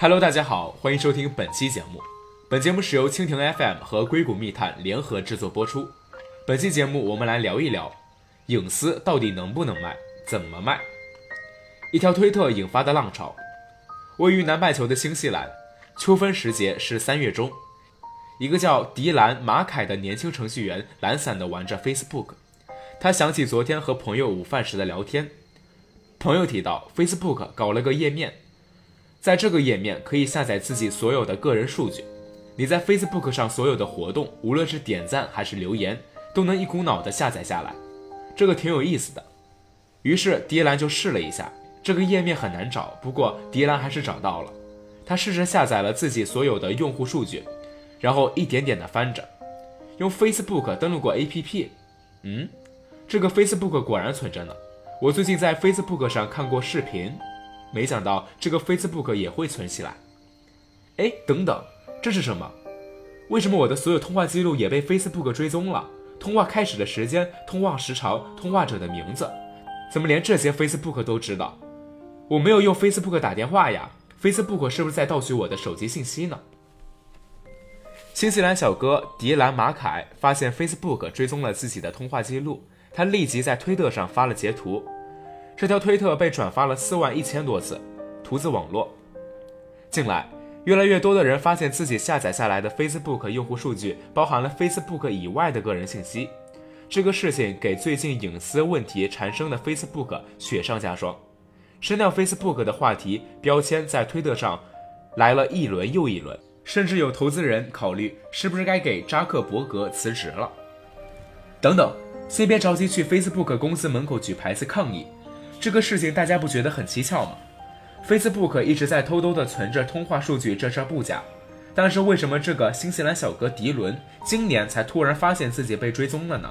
Hello，大家好，欢迎收听本期节目。本节目是由蜻蜓 FM 和硅谷密探联合制作播出。本期节目我们来聊一聊，隐私到底能不能卖，怎么卖？一条推特引发的浪潮。位于南半球的新西兰，秋分时节是三月中，一个叫迪兰·马凯的年轻程序员懒散地玩着 Facebook。他想起昨天和朋友午饭时的聊天，朋友提到 Facebook 搞了个页面。在这个页面可以下载自己所有的个人数据，你在 Facebook 上所有的活动，无论是点赞还是留言，都能一股脑的下载下来，这个挺有意思的。于是迪兰就试了一下，这个页面很难找，不过迪兰还是找到了。他试着下载了自己所有的用户数据，然后一点点的翻着，用 Facebook 登录过 APP，嗯，这个 Facebook 果然存着呢。我最近在 Facebook 上看过视频。没想到这个 Facebook 也会存起来。哎，等等，这是什么？为什么我的所有通话记录也被 Facebook 追踪了？通话开始的时间、通话时长、通话者的名字，怎么连这些 Facebook 都知道？我没有用 Facebook 打电话呀，Facebook 是不是在盗取我的手机信息呢？新西兰小哥迪兰马凯发现 Facebook 追踪了自己的通话记录，他立即在推特上发了截图。这条推特被转发了四万一千多次，图自网络。近来，越来越多的人发现自己下载下来的 Facebook 用户数据包含了 Facebook 以外的个人信息。这个事情给最近隐私问题缠身的 Facebook 雪上加霜。删掉 Facebook 的话题标签在推特上来了一轮又一轮，甚至有投资人考虑是不是该给扎克伯格辞职了。等等，先别着急去 Facebook 公司门口举牌子抗议。这个事情大家不觉得很蹊跷吗？Facebook 一直在偷偷的存着通话数据，这事儿不假。但是为什么这个新西兰小哥迪伦今年才突然发现自己被追踪了呢？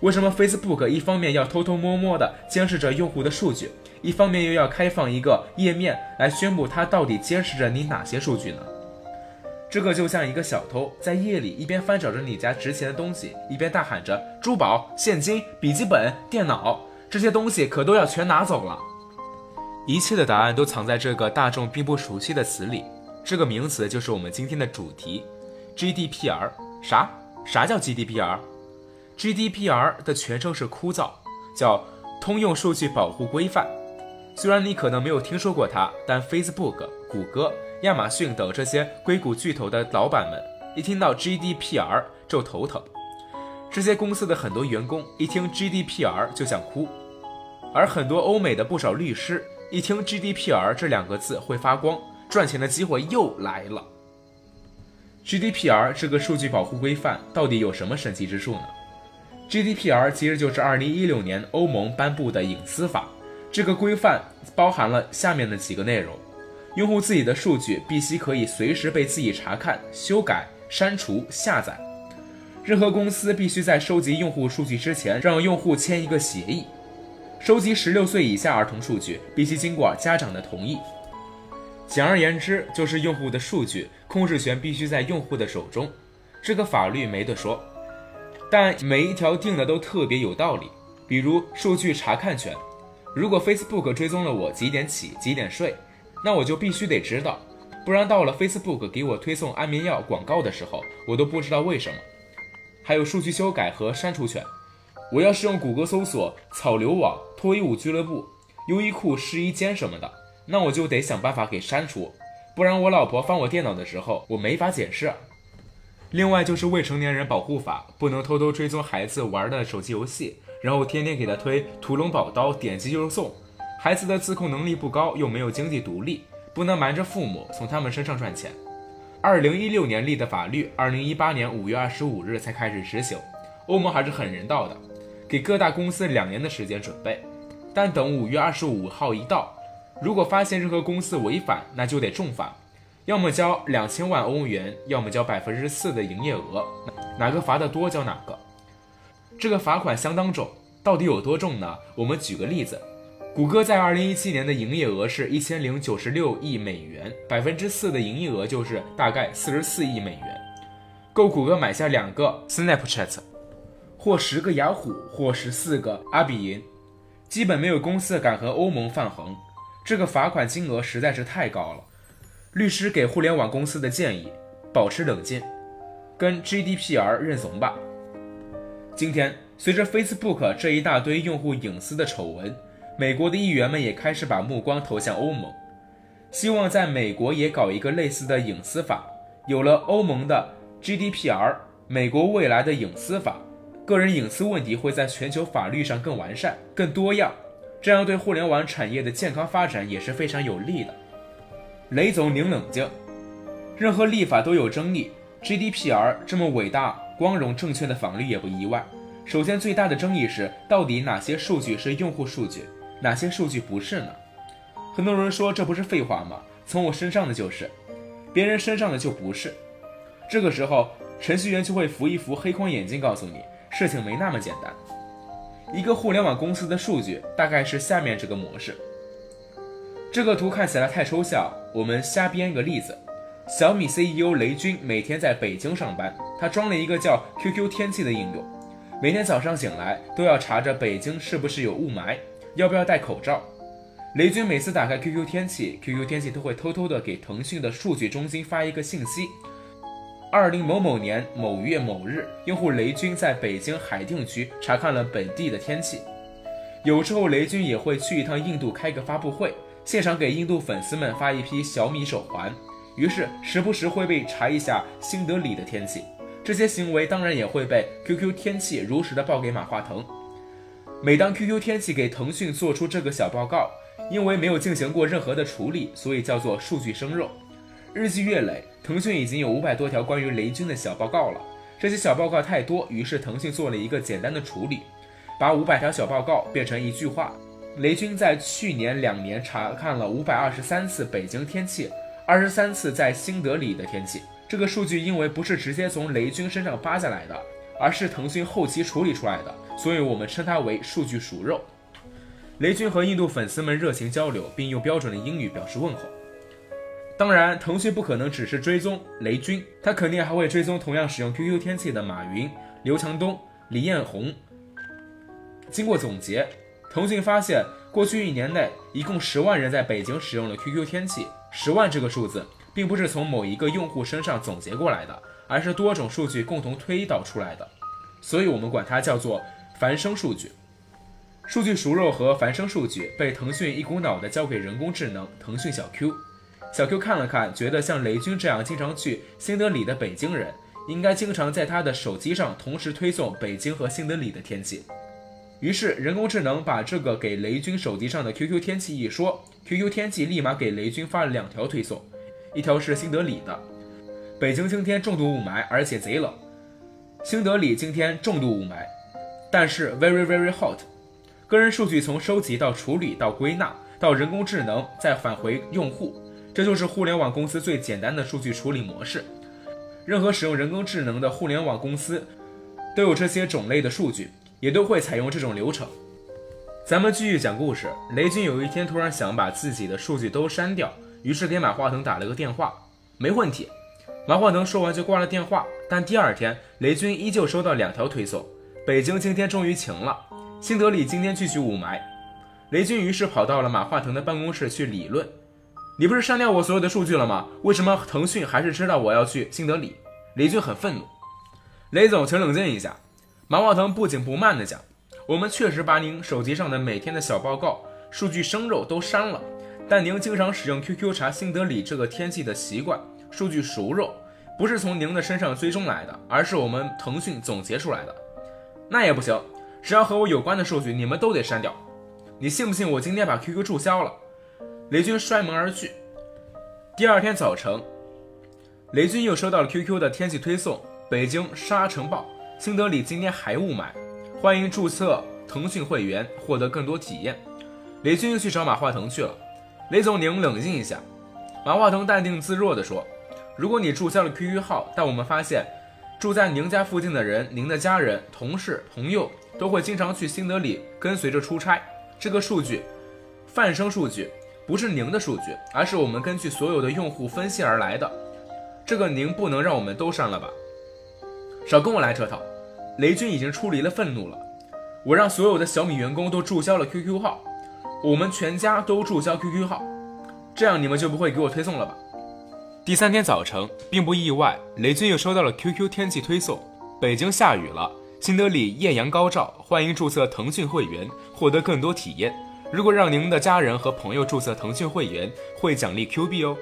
为什么 Facebook 一方面要偷偷摸摸的监视着用户的数据，一方面又要开放一个页面来宣布他到底监视着你哪些数据呢？这个就像一个小偷在夜里一边翻找着你家值钱的东西，一边大喊着珠宝、现金、笔记本电脑。这些东西可都要全拿走了，一切的答案都藏在这个大众并不熟悉的词里。这个名词就是我们今天的主题，GDPR。啥？啥叫 GDPR？GDPR 的全称是枯燥，叫通用数据保护规范。虽然你可能没有听说过它，但 Facebook、谷歌、亚马逊等这些硅谷巨头的老板们一听到 GDPR 就头疼。这些公司的很多员工一听 GDPR 就想哭。而很多欧美的不少律师一听 GDPR 这两个字会发光，赚钱的机会又来了。GDPR 这个数据保护规范到底有什么神奇之处呢？GDPR 其实就是2016年欧盟颁布的隐私法。这个规范包含了下面的几个内容：用户自己的数据必须可以随时被自己查看、修改、删除、下载。任何公司必须在收集用户数据之前，让用户签一个协议。收集十六岁以下儿童数据必须经过家长的同意。简而言之，就是用户的数据控制权必须在用户的手中。这个法律没得说，但每一条定的都特别有道理。比如数据查看权，如果 Facebook 追踪了我几点起几点睡，那我就必须得知道，不然到了 Facebook 给我推送安眠药广告的时候，我都不知道为什么。还有数据修改和删除权。我要是用谷歌搜索草榴网、脱衣舞俱乐部、优衣库试衣间什么的，那我就得想办法给删除，不然我老婆翻我电脑的时候，我没法解释。另外就是未成年人保护法，不能偷偷追踪孩子玩的手机游戏，然后天天给他推屠龙宝刀，点击就是送。孩子的自控能力不高，又没有经济独立，不能瞒着父母从他们身上赚钱。二零一六年立的法律，二零一八年五月二十五日才开始执行。欧盟还是很人道的。给各大公司两年的时间准备，但等五月二十五号一到，如果发现任何公司违反，那就得重罚，要么交两千万欧元，要么交百分之四的营业额，哪个罚的多交哪个。这个罚款相当重，到底有多重呢？我们举个例子，谷歌在二零一七年的营业额是一千零九十六亿美元，百分之四的营业额就是大概四十四亿美元，够谷歌买下两个 Snapchat。或十个雅虎，或十四个阿比银，基本没有公司敢和欧盟抗衡。这个罚款金额实在是太高了。律师给互联网公司的建议：保持冷静，跟 GDPR 认怂吧。今天，随着 Facebook 这一大堆用户隐私的丑闻，美国的议员们也开始把目光投向欧盟，希望在美国也搞一个类似的隐私法。有了欧盟的 GDPR，美国未来的隐私法，个人隐私问题会在全球法律上更完善、更多样，这样对互联网产业的健康发展也是非常有利的。雷总，您冷静，任何立法都有争议，GDPR 这么伟大。光荣正确的法律也不意外。首先，最大的争议是到底哪些数据是用户数据，哪些数据不是呢？很多人说这不是废话吗？从我身上的就是，别人身上的就不是。这个时候，程序员就会扶一扶黑框眼镜，告诉你事情没那么简单。一个互联网公司的数据大概是下面这个模式。这个图看起来太抽象，我们瞎编一个例子。小米 CEO 雷军每天在北京上班，他装了一个叫 QQ 天气的应用，每天早上醒来都要查着北京是不是有雾霾，要不要戴口罩。雷军每次打开 QQ 天气，QQ 天气都会偷偷的给腾讯的数据中心发一个信息：二零某某年某月某日，用户雷军在北京海淀区查看了本地的天气。有时候雷军也会去一趟印度开个发布会，现场给印度粉丝们发一批小米手环。于是时不时会被查一下新德里的天气，这些行为当然也会被 QQ 天气如实的报给马化腾。每当 QQ 天气给腾讯做出这个小报告，因为没有进行过任何的处理，所以叫做数据生肉。日积月累，腾讯已经有五百多条关于雷军的小报告了。这些小报告太多，于是腾讯做了一个简单的处理，把五百条小报告变成一句话：雷军在去年两年查看了五百二十三次北京天气。二十三次在新德里的天气，这个数据因为不是直接从雷军身上扒下来的，而是腾讯后期处理出来的，所以我们称它为数据熟肉。雷军和印度粉丝们热情交流，并用标准的英语表示问候。当然，腾讯不可能只是追踪雷军，他肯定还会追踪同样使用 QQ 天气的马云、刘强东、李彦宏。经过总结，腾讯发现过去一年内，一共十万人在北京使用了 QQ 天气。十万这个数字并不是从某一个用户身上总结过来的，而是多种数据共同推导出来的，所以我们管它叫做繁生数据。数据熟肉和繁生数据被腾讯一股脑的交给人工智能腾讯小 Q。小 Q 看了看，觉得像雷军这样经常去新德里的北京人，应该经常在他的手机上同时推送北京和新德里的天气。于是人工智能把这个给雷军手机上的 QQ 天气一说。QQ 天气立马给雷军发了两条推送，一条是新德里的，北京今天重度雾霾，而且贼冷；新德里今天重度雾霾，但是 very very hot。个人数据从收集到处理到归纳到人工智能再返回用户，这就是互联网公司最简单的数据处理模式。任何使用人工智能的互联网公司都有这些种类的数据，也都会采用这种流程。咱们继续讲故事。雷军有一天突然想把自己的数据都删掉，于是给马化腾打了个电话。没问题，马化腾说完就挂了电话。但第二天，雷军依旧收到两条推送：北京今天终于晴了，新德里今天继续雾霾。雷军于是跑到了马化腾的办公室去理论：“你不是删掉我所有的数据了吗？为什么腾讯还是知道我要去新德里？”雷军很愤怒。雷总，请冷静一下。马化腾不紧不慢地讲。我们确实把您手机上的每天的小报告、数据生肉都删了，但您经常使用 QQ 查新德里这个天气的习惯，数据熟肉，不是从您的身上追踪来的，而是我们腾讯总结出来的。那也不行，只要和我有关的数据，你们都得删掉。你信不信我今天把 QQ 注销了？雷军摔门而去。第二天早晨，雷军又收到了 QQ 的天气推送：北京沙尘暴，新德里今天还雾霾。欢迎注册腾讯会员，获得更多体验。雷军又去找马化腾去了。雷总，您冷静一下。马化腾淡定自若地说：“如果你注销了 QQ 号，但我们发现住在您家附近的人，您的家人、同事、朋友都会经常去新德里跟随着出差。这个数据，泛生数据，不是您的数据，而是我们根据所有的用户分析而来的。这个您不能让我们都删了吧？少跟我来这套。”雷军已经出离了愤怒了，我让所有的小米员工都注销了 QQ 号，我们全家都注销 QQ 号，这样你们就不会给我推送了吧？第三天早晨，并不意外，雷军又收到了 QQ 天气推送，北京下雨了，新德里艳阳高照，欢迎注册腾讯会员，获得更多体验。如果让您的家人和朋友注册腾讯会员，会奖励 Q 币哦。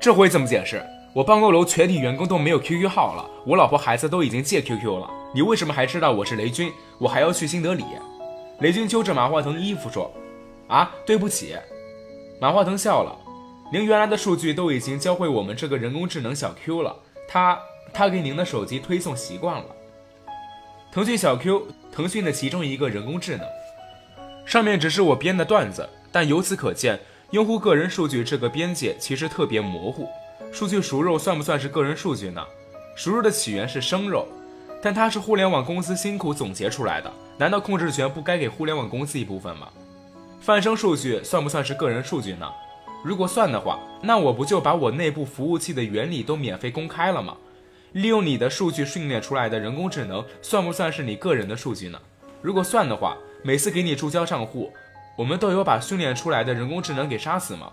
这回怎么解释？我办公楼全体员工都没有 QQ 号了，我老婆孩子都已经借 QQ 了，你为什么还知道我是雷军？我还要去新德里。雷军揪着马化腾的衣服说：“啊，对不起。”马化腾笑了：“您原来的数据都已经教会我们这个人工智能小 Q 了，他他给您的手机推送习惯了。腾讯小 Q，腾讯的其中一个人工智能。”上面只是我编的段子，但由此可见，用户个人数据这个边界其实特别模糊。数据熟肉算不算是个人数据呢？熟肉的起源是生肉，但它是互联网公司辛苦总结出来的，难道控制权不该给互联网公司一部分吗？泛生数据算不算是个人数据呢？如果算的话，那我不就把我内部服务器的原理都免费公开了吗？利用你的数据训练出来的人工智能算不算是你个人的数据呢？如果算的话，每次给你注销账户，我们都有把训练出来的人工智能给杀死吗？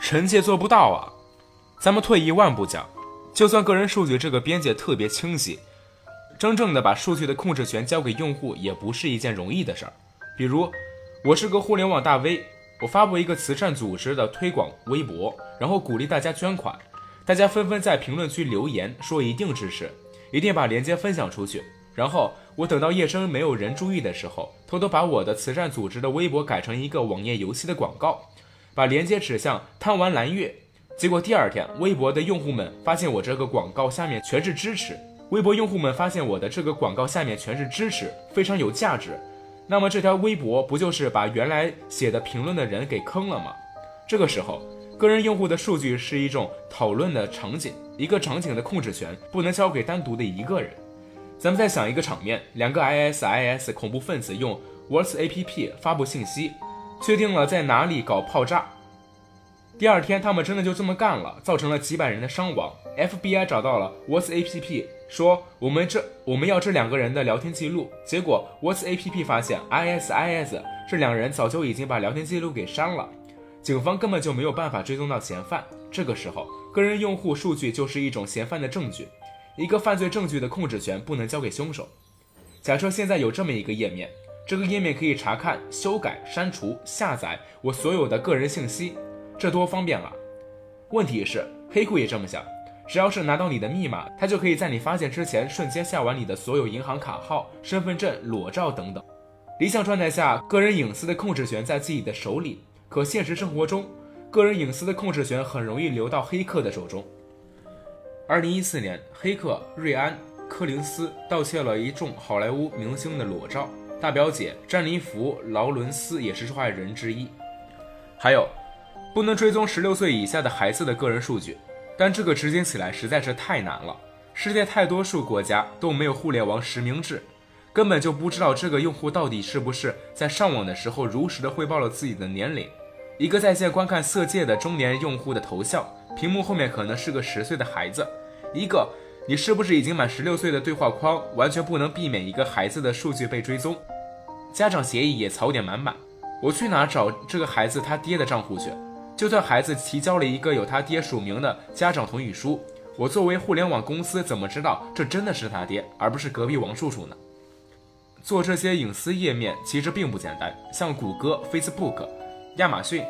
臣妾做不到啊！咱们退一万步讲，就算个人数据这个边界特别清晰，真正的把数据的控制权交给用户也不是一件容易的事儿。比如，我是个互联网大 V，我发布一个慈善组织的推广微博，然后鼓励大家捐款，大家纷纷在评论区留言说一定支持，一定把链接分享出去，然后。我等到夜深没有人注意的时候，偷偷把我的慈善组织的微博改成一个网页游戏的广告，把链接指向贪玩蓝月。结果第二天，微博的用户们发现我这个广告下面全是支持。微博用户们发现我的这个广告下面全是支持，非常有价值。那么这条微博不就是把原来写的评论的人给坑了吗？这个时候，个人用户的数据是一种讨论的场景，一个场景的控制权不能交给单独的一个人。咱们再想一个场面：两个 ISIS 恐怖分子用 Whats APP 发布信息，确定了在哪里搞炮炸。第二天，他们真的就这么干了，造成了几百人的伤亡。FBI 找到了 Whats APP，说我们这我们要这两个人的聊天记录。结果 Whats APP 发现 ISIS 这两人早就已经把聊天记录给删了，警方根本就没有办法追踪到嫌犯。这个时候，个人用户数据就是一种嫌犯的证据。一个犯罪证据的控制权不能交给凶手。假设现在有这么一个页面，这个页面可以查看、修改、删除、下载我所有的个人信息，这多方便啊！问题是，黑客也这么想，只要是拿到你的密码，他就可以在你发现之前瞬间下完你的所有银行卡号、身份证、裸照等等。理想状态下，个人隐私的控制权在自己的手里，可现实生活中，个人隐私的控制权很容易流到黑客的手中。二零一四年，黑客瑞安·柯林斯盗窃了一众好莱坞明星的裸照，大表姐詹妮弗·劳伦斯也是受害人之一。还有，不能追踪十六岁以下的孩子的个人数据，但这个执行起来实在是太难了。世界太多数国家都没有互联网实名制，根本就不知道这个用户到底是不是在上网的时候如实的汇报了自己的年龄。一个在线观看色戒的中年用户的头像，屏幕后面可能是个十岁的孩子。一个，你是不是已经满十六岁的对话框，完全不能避免一个孩子的数据被追踪。家长协议也槽点满满，我去哪找这个孩子他爹的账户去？就算孩子提交了一个有他爹署名的家长同意书，我作为互联网公司怎么知道这真的是他爹，而不是隔壁王叔叔呢？做这些隐私页面其实并不简单，像谷歌、Facebook、亚马逊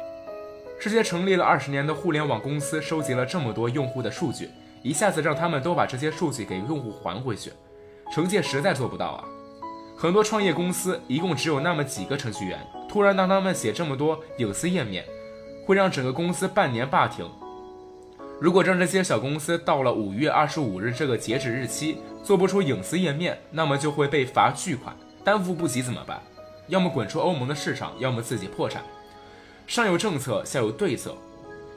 这些成立了二十年的互联网公司，收集了这么多用户的数据。一下子让他们都把这些数据给用户还回去，惩戒实在做不到啊。很多创业公司一共只有那么几个程序员，突然让他们写这么多隐私页面，会让整个公司半年罢停。如果让这些小公司到了五月二十五日这个截止日期做不出隐私页面，那么就会被罚巨款，担负不起怎么办？要么滚出欧盟的市场，要么自己破产。上有政策，下有对策。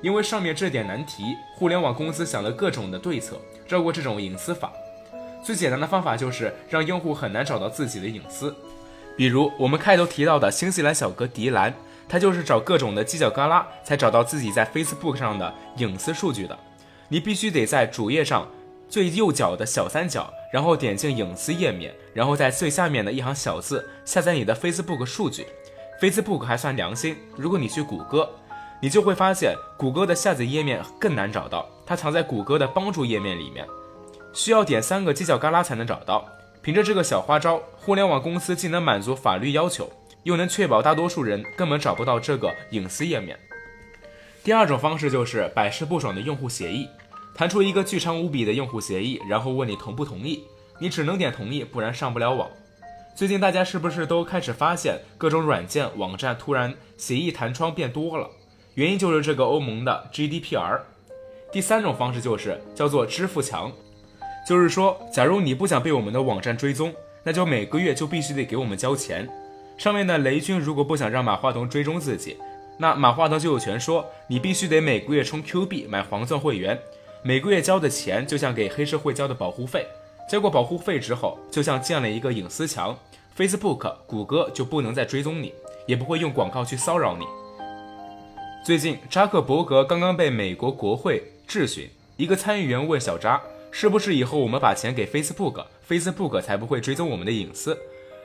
因为上面这点难题，互联网公司想了各种的对策，绕过这种隐私法。最简单的方法就是让用户很难找到自己的隐私。比如我们开头提到的新西兰小哥迪兰，他就是找各种的犄角旮旯才找到自己在 Facebook 上的隐私数据的。你必须得在主页上最右角的小三角，然后点进隐私页面，然后在最下面的一行小字下载你的 Facebook 数据。Facebook 还算良心，如果你去谷歌。你就会发现谷歌的下载页面更难找到，它藏在谷歌的帮助页面里面，需要点三个犄角旮旯才能找到。凭着这个小花招，互联网公司既能满足法律要求，又能确保大多数人根本找不到这个隐私页面。第二种方式就是百试不爽的用户协议，弹出一个巨长无比的用户协议，然后问你同不同意，你只能点同意，不然上不了网。最近大家是不是都开始发现各种软件网站突然协议弹窗变多了？原因就是这个欧盟的 GDPR。第三种方式就是叫做支付墙，就是说，假如你不想被我们的网站追踪，那就每个月就必须得给我们交钱。上面的雷军如果不想让马化腾追踪自己，那马化腾就有权说你必须得每个月充 Q 币买黄钻会员，每个月交的钱就像给黑社会交的保护费。交过保护费之后，就像建了一个隐私墙，Facebook、谷歌就不能再追踪你，也不会用广告去骚扰你。最近，扎克伯格刚刚被美国国会质询，一个参议员问小扎：“是不是以后我们把钱给 Facebook，Facebook 才不会追踪我们的隐私？”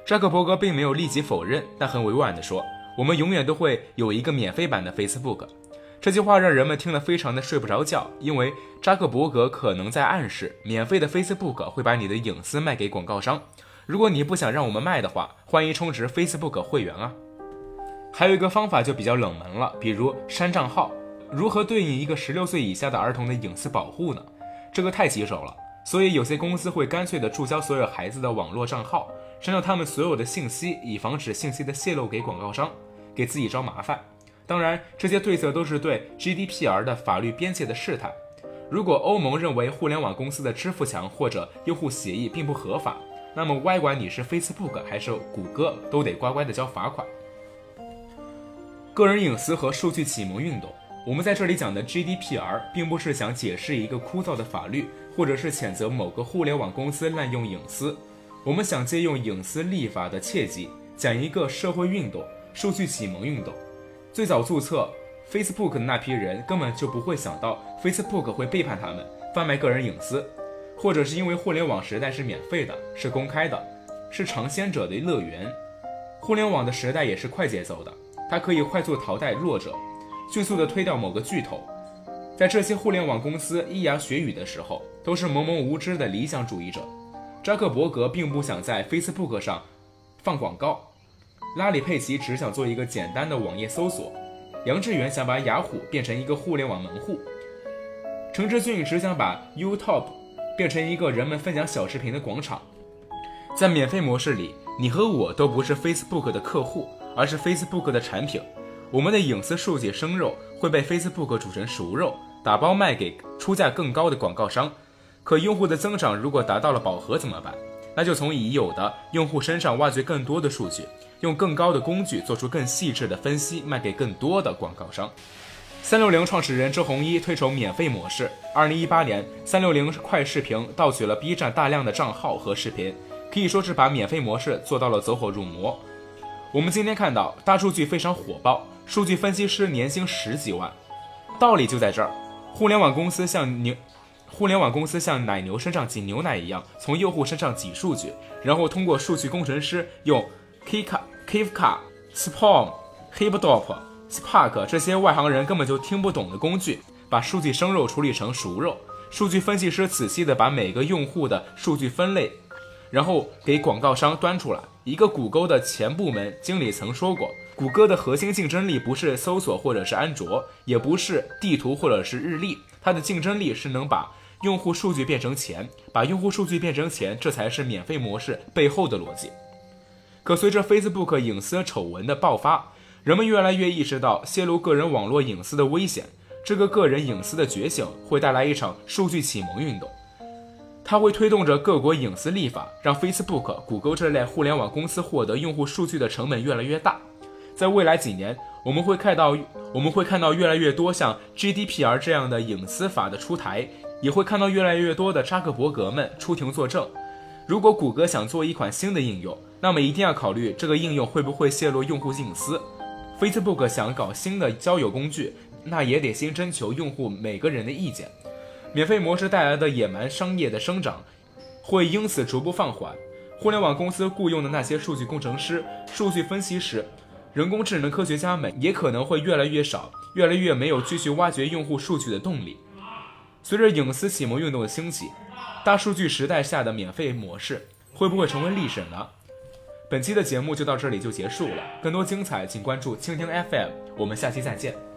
扎克伯格并没有立即否认，但很委婉地说：“我们永远都会有一个免费版的 Facebook。”这句话让人们听了非常的睡不着觉，因为扎克伯格可能在暗示，免费的 Facebook 会把你的隐私卖给广告商。如果你不想让我们卖的话，欢迎充值 Facebook 会员啊。还有一个方法就比较冷门了，比如删账号，如何对应一个十六岁以下的儿童的隐私保护呢？这个太棘手了，所以有些公司会干脆的注销所有孩子的网络账号，删掉他们所有的信息，以防止信息的泄露给广告商，给自己招麻烦。当然，这些对策都是对 GDPR 的法律边界的试探。如果欧盟认为互联网公司的支付墙或者用户协议并不合法，那么歪管你是 Facebook 还是谷歌，都得乖乖的交罚款。个人隐私和数据启蒙运动，我们在这里讲的 GDPR，并不是想解释一个枯燥的法律，或者是谴责某个互联网公司滥用隐私。我们想借用隐私立法的契机，讲一个社会运动——数据启蒙运动。最早注册 Facebook 的那批人根本就不会想到 Facebook 会背叛他们，贩卖个人隐私，或者是因为互联网时代是免费的，是公开的，是尝鲜者的乐园。互联网的时代也是快节奏的，它可以快速淘汰弱者，迅速的推掉某个巨头。在这些互联网公司咿牙学语的时候，都是懵懵无知的理想主义者。扎克伯格并不想在 Facebook 上放广告。拉里·佩奇只想做一个简单的网页搜索，杨致远想把雅虎变成一个互联网门户，陈志俊只想把 YouTube 变成一个人们分享小视频的广场。在免费模式里，你和我都不是 Facebook 的客户，而是 Facebook 的产品。我们的隐私数据生肉会被 Facebook 煮成熟肉，打包卖给出价更高的广告商。可用户的增长如果达到了饱和怎么办？那就从已有的用户身上挖掘更多的数据。用更高的工具做出更细致的分析，卖给更多的广告商。三六零创始人周鸿祎推崇免费模式。二零一八年，三六零快视频盗取了 B 站大量的账号和视频，可以说是把免费模式做到了走火入魔。我们今天看到大数据非常火爆，数据分析师年薪十几万，道理就在这儿。互联网公司像牛，互联网公司像奶牛身上挤牛奶一样，从用户身上挤数据，然后通过数据工程师用 Kika。Kafka、Spark、Hipdop、Spark 这些外行人根本就听不懂的工具，把数据生肉处理成熟肉。数据分析师仔细的把每个用户的数据分类，然后给广告商端出来。一个谷歌的前部门经理曾说过，谷歌的核心竞争力不是搜索或者是安卓，也不是地图或者是日历，它的竞争力是能把用户数据变成钱，把用户数据变成钱，这才是免费模式背后的逻辑。可随着 Facebook 隐私丑闻的爆发，人们越来越意识到泄露个人网络隐私的危险。这个个人隐私的觉醒会带来一场数据启蒙运动，它会推动着各国隐私立法，让 Facebook、谷歌这类互联网公司获得用户数据的成本越来越大。在未来几年，我们会看到我们会看到越来越多像 GDPR 这样的隐私法的出台，也会看到越来越多的扎克伯格们出庭作证。如果谷歌想做一款新的应用，那么一定要考虑这个应用会不会泄露用户隐私。Facebook 想搞新的交友工具，那也得先征求用户每个人的意见。免费模式带来的野蛮商业的生长，会因此逐步放缓。互联网公司雇佣的那些数据工程师、数据分析师，人工智能科学家们也可能会越来越少，越来越没有继续挖掘用户数据的动力。随着隐私启蒙运动的兴起，大数据时代下的免费模式会不会成为历史呢？本期的节目就到这里就结束了，更多精彩请关注蜻蜓 FM，我们下期再见。